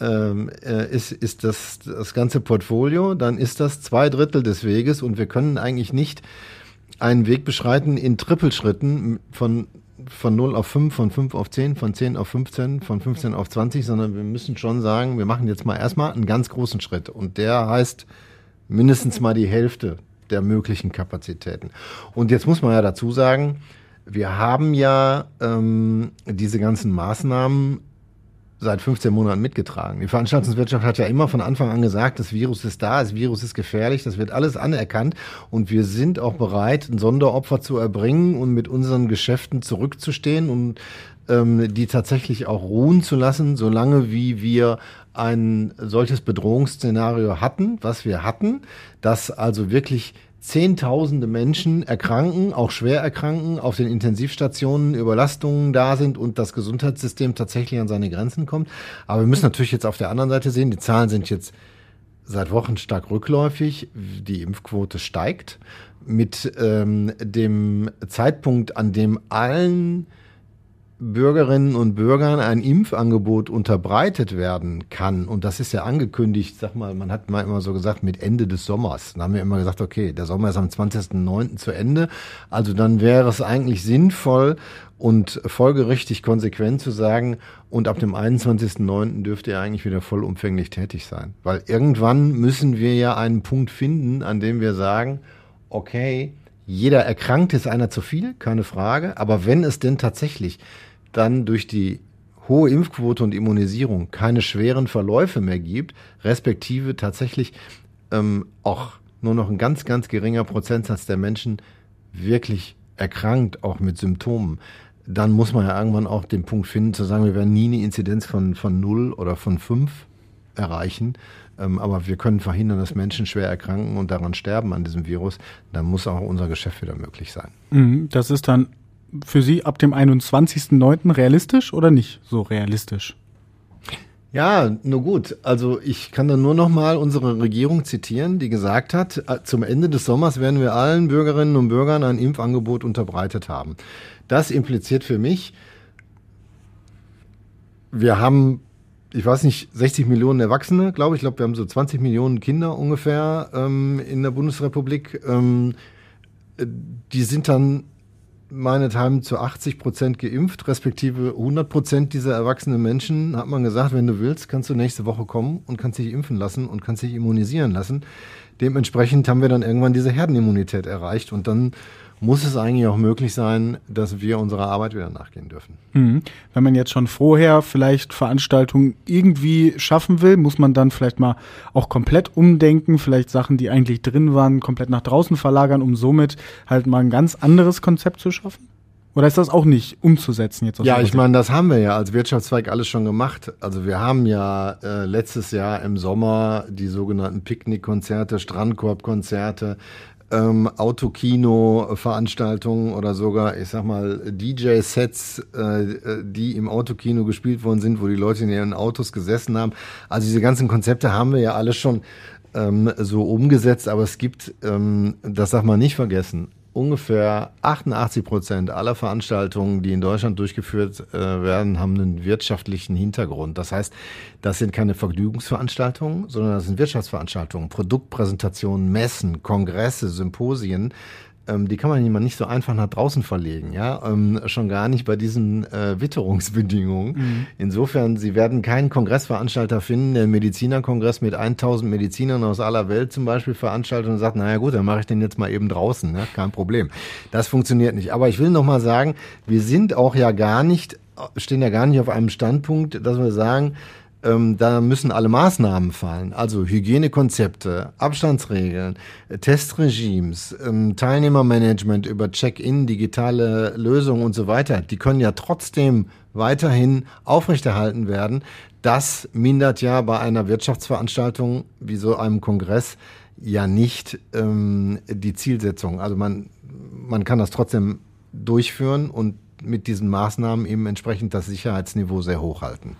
ähm, äh, ist, ist das, das ganze Portfolio, dann ist das zwei Drittel des Weges und wir können eigentlich nicht einen Weg beschreiten in Trippelschritten von von 0 auf 5, von 5 auf 10, von 10 auf 15, von 15 auf 20, sondern wir müssen schon sagen, wir machen jetzt mal erstmal einen ganz großen Schritt. Und der heißt mindestens mal die Hälfte der möglichen Kapazitäten. Und jetzt muss man ja dazu sagen, wir haben ja ähm, diese ganzen Maßnahmen seit 15 Monaten mitgetragen. Die Veranstaltungswirtschaft hat ja immer von Anfang an gesagt, das Virus ist da, das Virus ist gefährlich, das wird alles anerkannt und wir sind auch bereit, ein Sonderopfer zu erbringen und mit unseren Geschäften zurückzustehen und ähm, die tatsächlich auch ruhen zu lassen, solange wie wir ein solches Bedrohungsszenario hatten, was wir hatten, dass also wirklich Zehntausende Menschen erkranken, auch schwer erkranken, auf den Intensivstationen Überlastungen da sind und das Gesundheitssystem tatsächlich an seine Grenzen kommt. Aber wir müssen natürlich jetzt auf der anderen Seite sehen, die Zahlen sind jetzt seit Wochen stark rückläufig, die Impfquote steigt. Mit ähm, dem Zeitpunkt, an dem allen Bürgerinnen und Bürgern ein Impfangebot unterbreitet werden kann, und das ist ja angekündigt, sag mal, man hat mal immer so gesagt, mit Ende des Sommers. Dann haben wir immer gesagt, okay, der Sommer ist am 20.09. zu Ende. Also dann wäre es eigentlich sinnvoll und folgerichtig konsequent zu sagen, und ab dem 21.09. dürfte er eigentlich wieder vollumfänglich tätig sein. Weil irgendwann müssen wir ja einen Punkt finden, an dem wir sagen, okay, jeder erkrankt ist einer zu viel, keine Frage, aber wenn es denn tatsächlich dann durch die hohe Impfquote und Immunisierung keine schweren Verläufe mehr gibt, respektive tatsächlich ähm, auch nur noch ein ganz, ganz geringer Prozentsatz der Menschen wirklich erkrankt, auch mit Symptomen, dann muss man ja irgendwann auch den Punkt finden, zu sagen, wir werden nie eine Inzidenz von, von 0 oder von 5 erreichen. Ähm, aber wir können verhindern, dass Menschen schwer erkranken und daran sterben an diesem Virus. Dann muss auch unser Geschäft wieder möglich sein. Mhm, das ist dann für Sie ab dem 21.09. realistisch oder nicht so realistisch? Ja, nur gut. Also ich kann da nur noch mal unsere Regierung zitieren, die gesagt hat, äh, zum Ende des Sommers werden wir allen Bürgerinnen und Bürgern ein Impfangebot unterbreitet haben. Das impliziert für mich, wir haben ich weiß nicht, 60 Millionen Erwachsene, glaube ich. Ich glaube, wir haben so 20 Millionen Kinder ungefähr ähm, in der Bundesrepublik. Ähm, die sind dann meinethalben zu 80 Prozent geimpft, respektive 100 Prozent dieser erwachsenen Menschen, hat man gesagt, wenn du willst, kannst du nächste Woche kommen und kannst dich impfen lassen und kannst dich immunisieren lassen. Dementsprechend haben wir dann irgendwann diese Herdenimmunität erreicht und dann muss es eigentlich auch möglich sein, dass wir unserer Arbeit wieder nachgehen dürfen. Mhm. Wenn man jetzt schon vorher vielleicht Veranstaltungen irgendwie schaffen will, muss man dann vielleicht mal auch komplett umdenken, vielleicht Sachen, die eigentlich drin waren, komplett nach draußen verlagern, um somit halt mal ein ganz anderes Konzept zu schaffen? Oder ist das auch nicht umzusetzen jetzt? Ja, ich meine, das haben wir ja als Wirtschaftszweig alles schon gemacht. Also wir haben ja äh, letztes Jahr im Sommer die sogenannten Picknickkonzerte, Strandkorbkonzerte, ähm, Autokino-Veranstaltungen oder sogar, ich sag mal, DJ-Sets, äh, die im Autokino gespielt worden sind, wo die Leute in ihren Autos gesessen haben. Also diese ganzen Konzepte haben wir ja alle schon ähm, so umgesetzt, aber es gibt, ähm, das darf man nicht vergessen, ungefähr 88 Prozent aller Veranstaltungen, die in Deutschland durchgeführt äh, werden, haben einen wirtschaftlichen Hintergrund. Das heißt, das sind keine Vergnügungsveranstaltungen, sondern das sind Wirtschaftsveranstaltungen, Produktpräsentationen, Messen, Kongresse, Symposien, ähm, die kann man nicht so einfach nach draußen verlegen, ja, ähm, schon gar nicht bei diesen äh, Witterungsbedingungen. Mhm. Insofern, Sie werden keinen Kongressveranstalter finden, der einen Medizinerkongress mit 1000 Medizinern aus aller Welt zum Beispiel veranstaltet und sagt, naja gut, dann mache ich den jetzt mal eben draußen, ne? kein Problem. Das funktioniert nicht. Aber ich will noch mal sagen, wir sind auch ja gar nicht, stehen ja gar nicht auf einem Standpunkt, dass wir sagen, ähm, da müssen alle Maßnahmen fallen, also Hygienekonzepte, Abstandsregeln, Testregimes, ähm, Teilnehmermanagement über Check-in, digitale Lösungen und so weiter. Die können ja trotzdem weiterhin aufrechterhalten werden. Das mindert ja bei einer Wirtschaftsveranstaltung wie so einem Kongress ja nicht ähm, die Zielsetzung. Also man, man kann das trotzdem durchführen und mit diesen Maßnahmen eben entsprechend das Sicherheitsniveau sehr hoch halten.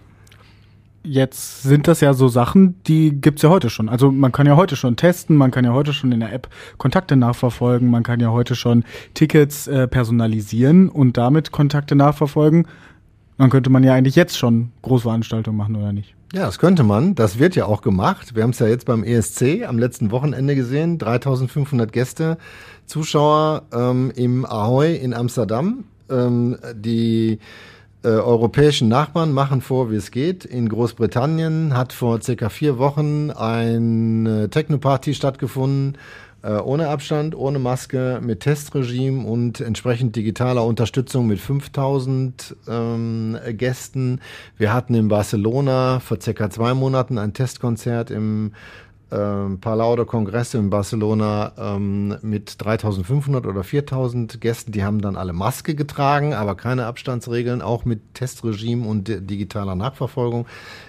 Jetzt sind das ja so Sachen, die gibt's ja heute schon. Also man kann ja heute schon testen, man kann ja heute schon in der App Kontakte nachverfolgen, man kann ja heute schon Tickets äh, personalisieren und damit Kontakte nachverfolgen. Dann könnte man ja eigentlich jetzt schon Großveranstaltungen machen, oder nicht? Ja, das könnte man. Das wird ja auch gemacht. Wir haben es ja jetzt beim ESC am letzten Wochenende gesehen. 3500 Gäste, Zuschauer ähm, im Ahoy in Amsterdam. Ähm, die äh, europäischen Nachbarn machen vor, wie es geht. In Großbritannien hat vor circa vier Wochen eine Techno-Party stattgefunden, äh, ohne Abstand, ohne Maske, mit Testregime und entsprechend digitaler Unterstützung mit 5000 ähm, Gästen. Wir hatten in Barcelona vor circa zwei Monaten ein Testkonzert im ähm, Palau Kongresse in Barcelona ähm, mit 3500 oder 4000 Gästen. Die haben dann alle Maske getragen, aber keine Abstandsregeln, auch mit Testregime und digitaler Nachverfolgung.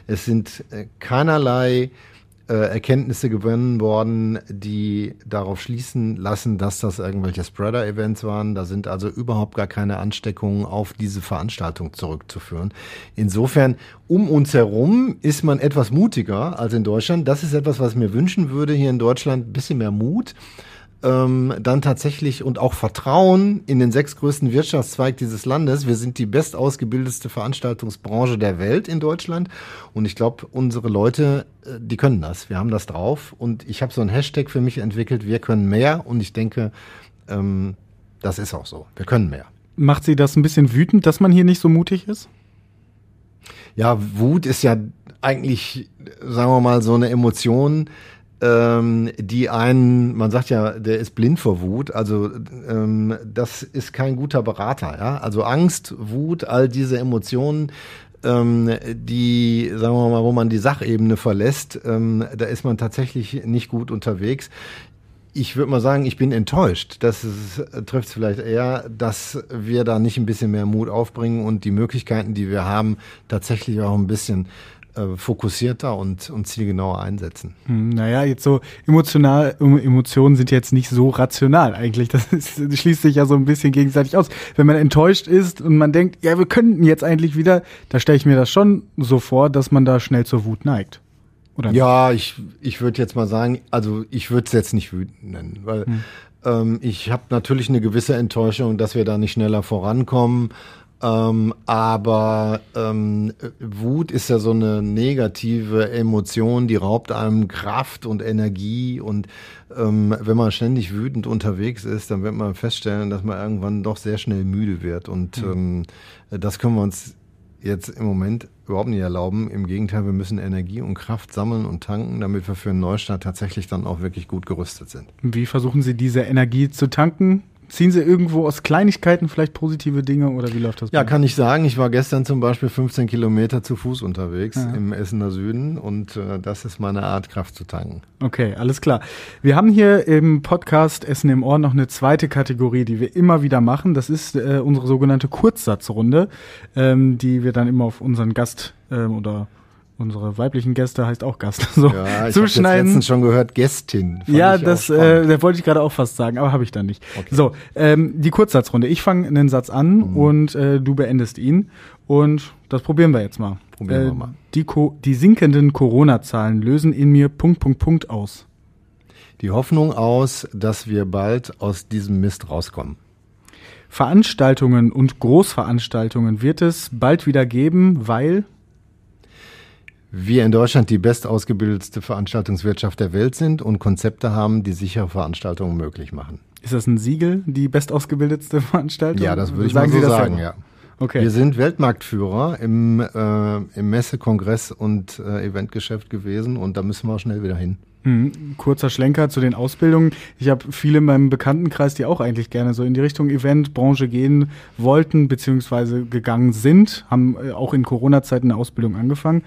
Es sind äh, keinerlei äh, Erkenntnisse gewonnen worden, die darauf schließen lassen, dass das irgendwelche Spreader-Events waren. Da sind also überhaupt gar keine Ansteckungen auf diese Veranstaltung zurückzuführen. Insofern, um uns herum ist man etwas mutiger als in Deutschland. Das ist etwas, was ich mir wünschen würde hier in Deutschland. Ein bisschen mehr Mut ähm, dann tatsächlich und auch Vertrauen in den sechs größten Wirtschaftszweig dieses Landes. Wir sind die bestausgebildetste Veranstaltungsbranche der Welt in Deutschland und ich glaube, unsere Leute, äh, die können das. Wir haben das drauf und ich habe so ein Hashtag für mich entwickelt, wir können mehr und ich denke, ähm, das ist auch so. Wir können mehr. Macht Sie das ein bisschen wütend, dass man hier nicht so mutig ist? Ja, Wut ist ja eigentlich, sagen wir mal, so eine Emotion, ähm, die einen, man sagt ja, der ist blind vor Wut, also ähm, das ist kein guter Berater, ja. Also Angst, Wut, all diese Emotionen, ähm, die, sagen wir mal, wo man die Sachebene verlässt, ähm, da ist man tatsächlich nicht gut unterwegs. Ich würde mal sagen, ich bin enttäuscht. Das trifft es vielleicht eher, dass wir da nicht ein bisschen mehr Mut aufbringen und die Möglichkeiten, die wir haben, tatsächlich auch ein bisschen äh, fokussierter und, und zielgenauer einsetzen. Hm, naja, jetzt so emotional, Emotionen sind jetzt nicht so rational eigentlich. Das, ist, das schließt sich ja so ein bisschen gegenseitig aus. Wenn man enttäuscht ist und man denkt, ja, wir könnten jetzt eigentlich wieder, da stelle ich mir das schon so vor, dass man da schnell zur Wut neigt. Oder ja, ich, ich würde jetzt mal sagen, also ich würde es jetzt nicht wütend nennen, weil hm. ähm, ich habe natürlich eine gewisse Enttäuschung, dass wir da nicht schneller vorankommen. Ähm, aber ähm, Wut ist ja so eine negative Emotion, die raubt einem Kraft und Energie. Und ähm, wenn man ständig wütend unterwegs ist, dann wird man feststellen, dass man irgendwann doch sehr schnell müde wird. Und mhm. das können wir uns jetzt im Moment überhaupt nicht erlauben. Im Gegenteil, wir müssen Energie und Kraft sammeln und tanken, damit wir für einen Neustart tatsächlich dann auch wirklich gut gerüstet sind. Wie versuchen Sie diese Energie zu tanken? Ziehen Sie irgendwo aus Kleinigkeiten vielleicht positive Dinge oder wie läuft das? Ja, kann ich sagen. Ich war gestern zum Beispiel 15 Kilometer zu Fuß unterwegs ja. im Essener Süden und äh, das ist meine Art, Kraft zu tanken. Okay, alles klar. Wir haben hier im Podcast Essen im Ohr noch eine zweite Kategorie, die wir immer wieder machen. Das ist äh, unsere sogenannte Kurzsatzrunde, ähm, die wir dann immer auf unseren Gast ähm, oder unsere weiblichen Gäste heißt auch Gast. So ja, ich habe letztens schon gehört Gästin. ja, das, äh, das wollte ich gerade auch fast sagen, aber habe ich dann nicht. Okay. So, ähm, die Kurzsatzrunde. Ich fange einen Satz an mhm. und äh, du beendest ihn und das probieren wir jetzt mal. Probieren äh, wir mal. Die, die sinkenden Corona-Zahlen lösen in mir Punkt Punkt Punkt aus. Die Hoffnung aus, dass wir bald aus diesem Mist rauskommen. Veranstaltungen und Großveranstaltungen wird es bald wieder geben, weil wir in Deutschland die bestausgebildetste Veranstaltungswirtschaft der Welt sind und Konzepte haben, die sichere Veranstaltungen möglich machen. Ist das ein Siegel, die bestausgebildetste Veranstaltung? Ja, das würde ich sagen mal so sagen, ja. Okay. Wir sind Weltmarktführer im, äh, im Messe-, Kongress- und äh, Eventgeschäft gewesen und da müssen wir auch schnell wieder hin. Mhm. Kurzer Schlenker zu den Ausbildungen. Ich habe viele in meinem Bekanntenkreis, die auch eigentlich gerne so in die Richtung Eventbranche gehen wollten, beziehungsweise gegangen sind, haben äh, auch in Corona-Zeiten eine Ausbildung angefangen.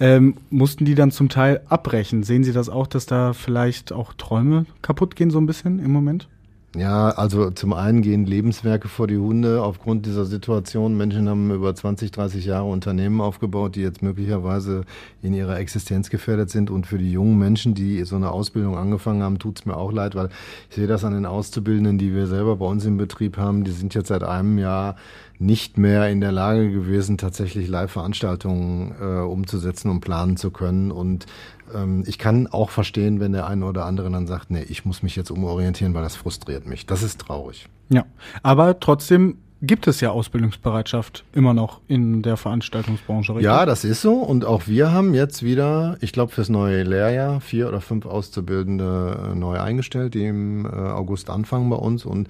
Ähm, mussten die dann zum Teil abbrechen? Sehen Sie das auch, dass da vielleicht auch Träume kaputt gehen, so ein bisschen im Moment? Ja, also zum einen gehen Lebenswerke vor die Hunde aufgrund dieser Situation. Menschen haben über 20, 30 Jahre Unternehmen aufgebaut, die jetzt möglicherweise in ihrer Existenz gefährdet sind. Und für die jungen Menschen, die so eine Ausbildung angefangen haben, tut es mir auch leid, weil ich sehe das an den Auszubildenden, die wir selber bei uns im Betrieb haben. Die sind jetzt seit einem Jahr nicht mehr in der Lage gewesen, tatsächlich Live-Veranstaltungen äh, umzusetzen und planen zu können. Und ähm, ich kann auch verstehen, wenn der eine oder andere dann sagt, nee, ich muss mich jetzt umorientieren, weil das frustriert mich. Das ist traurig. Ja, aber trotzdem gibt es ja Ausbildungsbereitschaft immer noch in der Veranstaltungsbranche. Richtig? Ja, das ist so. Und auch wir haben jetzt wieder, ich glaube, fürs neue Lehrjahr vier oder fünf Auszubildende äh, neu eingestellt, die im äh, August anfangen bei uns. Und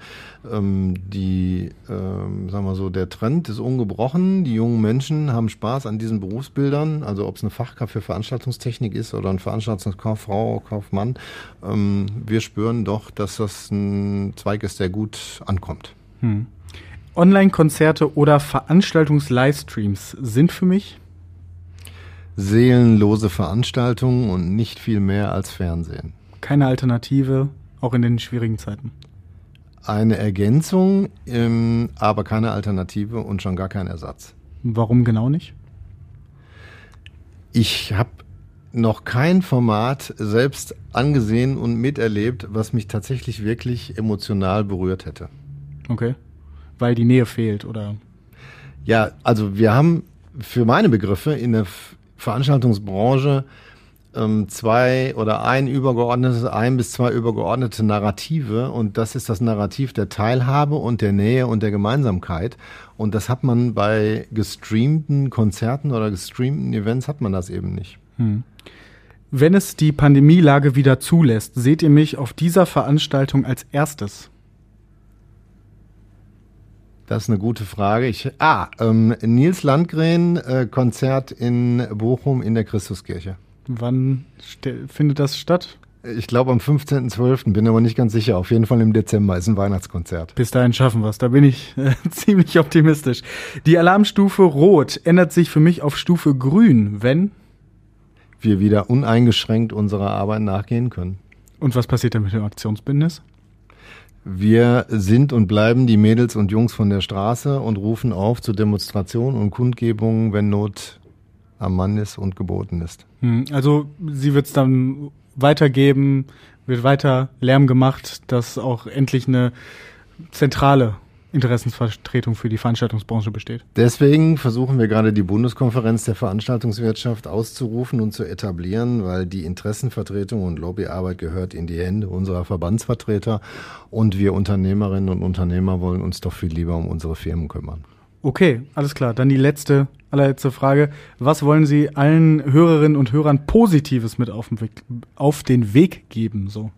ähm, die, ähm, sagen wir so, der Trend ist ungebrochen. Die jungen Menschen haben Spaß an diesen Berufsbildern. Also ob es eine Fachkraft für Veranstaltungstechnik ist oder ein Veranstaltungskauffrau, Kaufmann. Ähm, wir spüren doch, dass das ein Zweig ist, der gut ankommt. Hm. Online-Konzerte oder Veranstaltungs-Livestreams sind für mich seelenlose Veranstaltungen und nicht viel mehr als Fernsehen. Keine Alternative, auch in den schwierigen Zeiten. Eine Ergänzung, ähm, aber keine Alternative und schon gar kein Ersatz. Warum genau nicht? Ich habe noch kein Format selbst angesehen und miterlebt, was mich tatsächlich wirklich emotional berührt hätte. Okay weil die Nähe fehlt, oder? Ja, also wir haben für meine Begriffe in der Veranstaltungsbranche ähm, zwei oder ein übergeordnetes, ein bis zwei übergeordnete Narrative und das ist das Narrativ der Teilhabe und der Nähe und der Gemeinsamkeit und das hat man bei gestreamten Konzerten oder gestreamten Events hat man das eben nicht. Hm. Wenn es die Pandemielage wieder zulässt, seht ihr mich auf dieser Veranstaltung als erstes? Das ist eine gute Frage. Ich, ah, ähm, Nils Landgren, äh, Konzert in Bochum in der Christuskirche. Wann findet das statt? Ich glaube am 15.12., bin aber nicht ganz sicher. Auf jeden Fall im Dezember ist ein Weihnachtskonzert. Bis dahin schaffen wir es, da bin ich äh, ziemlich optimistisch. Die Alarmstufe Rot ändert sich für mich auf Stufe Grün, wenn wir wieder uneingeschränkt unserer Arbeit nachgehen können. Und was passiert dann mit dem Aktionsbündnis? Wir sind und bleiben die Mädels und Jungs von der Straße und rufen auf zu Demonstrationen und Kundgebungen, wenn Not am Mann ist und geboten ist. Hm, also sie wird es dann weitergeben, wird weiter Lärm gemacht, dass auch endlich eine zentrale Interessensvertretung für die Veranstaltungsbranche besteht. Deswegen versuchen wir gerade die Bundeskonferenz der Veranstaltungswirtschaft auszurufen und zu etablieren, weil die Interessenvertretung und Lobbyarbeit gehört in die Hände unserer Verbandsvertreter und wir Unternehmerinnen und Unternehmer wollen uns doch viel lieber um unsere Firmen kümmern. Okay, alles klar. Dann die letzte, allerletzte Frage. Was wollen Sie allen Hörerinnen und Hörern Positives mit auf den Weg, auf den Weg geben? So.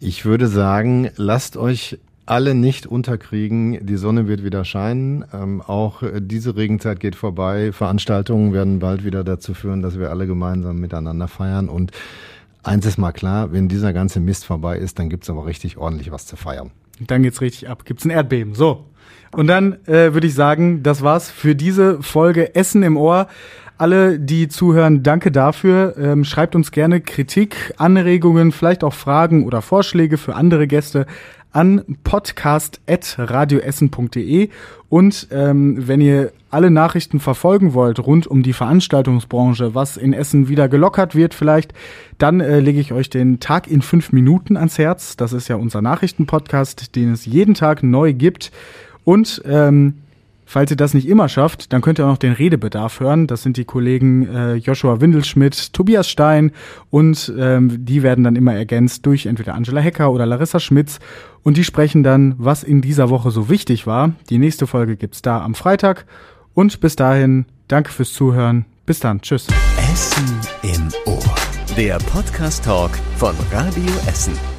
Ich würde sagen, lasst euch alle nicht unterkriegen. Die Sonne wird wieder scheinen. Ähm, auch diese Regenzeit geht vorbei. Veranstaltungen werden bald wieder dazu führen, dass wir alle gemeinsam miteinander feiern. Und eins ist mal klar, wenn dieser ganze Mist vorbei ist, dann gibt's aber richtig ordentlich was zu feiern. Dann geht's richtig ab. Gibt's ein Erdbeben. So. Und dann äh, würde ich sagen, das war's für diese Folge Essen im Ohr. Alle, die zuhören, danke dafür. Ähm, schreibt uns gerne Kritik, Anregungen, vielleicht auch Fragen oder Vorschläge für andere Gäste an podcast.radioessen.de und ähm, wenn ihr alle Nachrichten verfolgen wollt rund um die Veranstaltungsbranche, was in Essen wieder gelockert wird vielleicht, dann äh, lege ich euch den Tag in fünf Minuten ans Herz. Das ist ja unser Nachrichtenpodcast, den es jeden Tag neu gibt. Und ähm, Falls ihr das nicht immer schafft, dann könnt ihr auch noch den Redebedarf hören. Das sind die Kollegen äh, Joshua Windelschmidt, Tobias Stein und ähm, die werden dann immer ergänzt durch entweder Angela Hecker oder Larissa Schmitz und die sprechen dann, was in dieser Woche so wichtig war. Die nächste Folge gibt's da am Freitag und bis dahin, danke fürs Zuhören. Bis dann, tschüss. Essen im Ohr. Der Podcast Talk von Radio Essen.